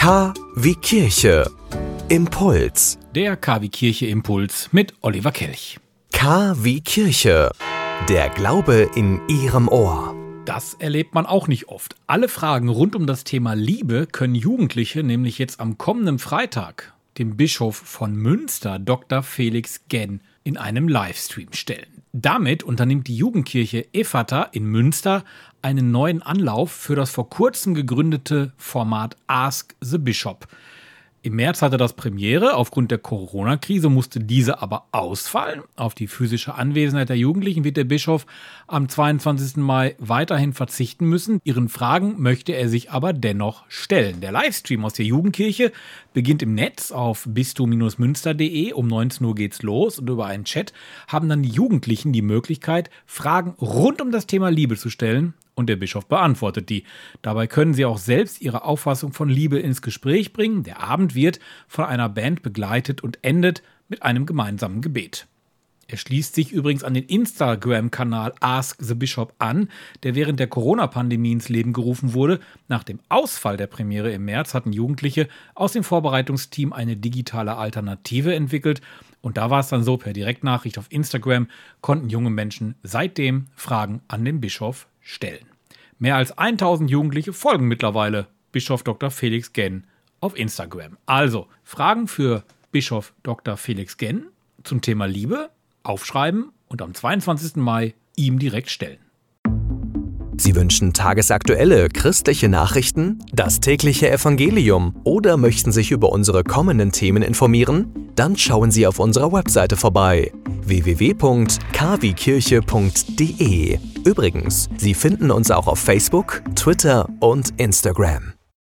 K wie Kirche. Impuls. Der KW Kirche Impuls mit Oliver Kelch. K wie Kirche. Der Glaube in Ihrem Ohr. Das erlebt man auch nicht oft. Alle Fragen rund um das Thema Liebe können Jugendliche nämlich jetzt am kommenden Freitag dem Bischof von Münster, Dr. Felix Genn, in einem Livestream stellen. Damit unternimmt die Jugendkirche Ephata in Münster einen neuen Anlauf für das vor kurzem gegründete Format Ask the Bishop. Im März hatte das Premiere. Aufgrund der Corona-Krise musste diese aber ausfallen. Auf die physische Anwesenheit der Jugendlichen wird der Bischof am 22. Mai weiterhin verzichten müssen. Ihren Fragen möchte er sich aber dennoch stellen. Der Livestream aus der Jugendkirche beginnt im Netz auf bistum-münster.de. Um 19 Uhr geht's los und über einen Chat haben dann die Jugendlichen die Möglichkeit, Fragen rund um das Thema Liebe zu stellen und der Bischof beantwortet die. Dabei können sie auch selbst ihre Auffassung von Liebe ins Gespräch bringen. Der Abend wird von einer Band begleitet und endet mit einem gemeinsamen Gebet. Er schließt sich übrigens an den Instagram-Kanal Ask the Bishop an, der während der Corona-Pandemie ins Leben gerufen wurde. Nach dem Ausfall der Premiere im März hatten Jugendliche aus dem Vorbereitungsteam eine digitale Alternative entwickelt. Und da war es dann so, per Direktnachricht auf Instagram konnten junge Menschen seitdem Fragen an den Bischof stellen. Mehr als 1000 Jugendliche folgen mittlerweile Bischof Dr. Felix Genn auf Instagram. Also Fragen für Bischof Dr. Felix Genn zum Thema Liebe aufschreiben und am 22. Mai ihm direkt stellen. Sie wünschen tagesaktuelle christliche Nachrichten, das tägliche Evangelium oder möchten sich über unsere kommenden Themen informieren? Dann schauen Sie auf unserer Webseite vorbei www.kwkirche.de. Übrigens, Sie finden uns auch auf Facebook, Twitter und Instagram.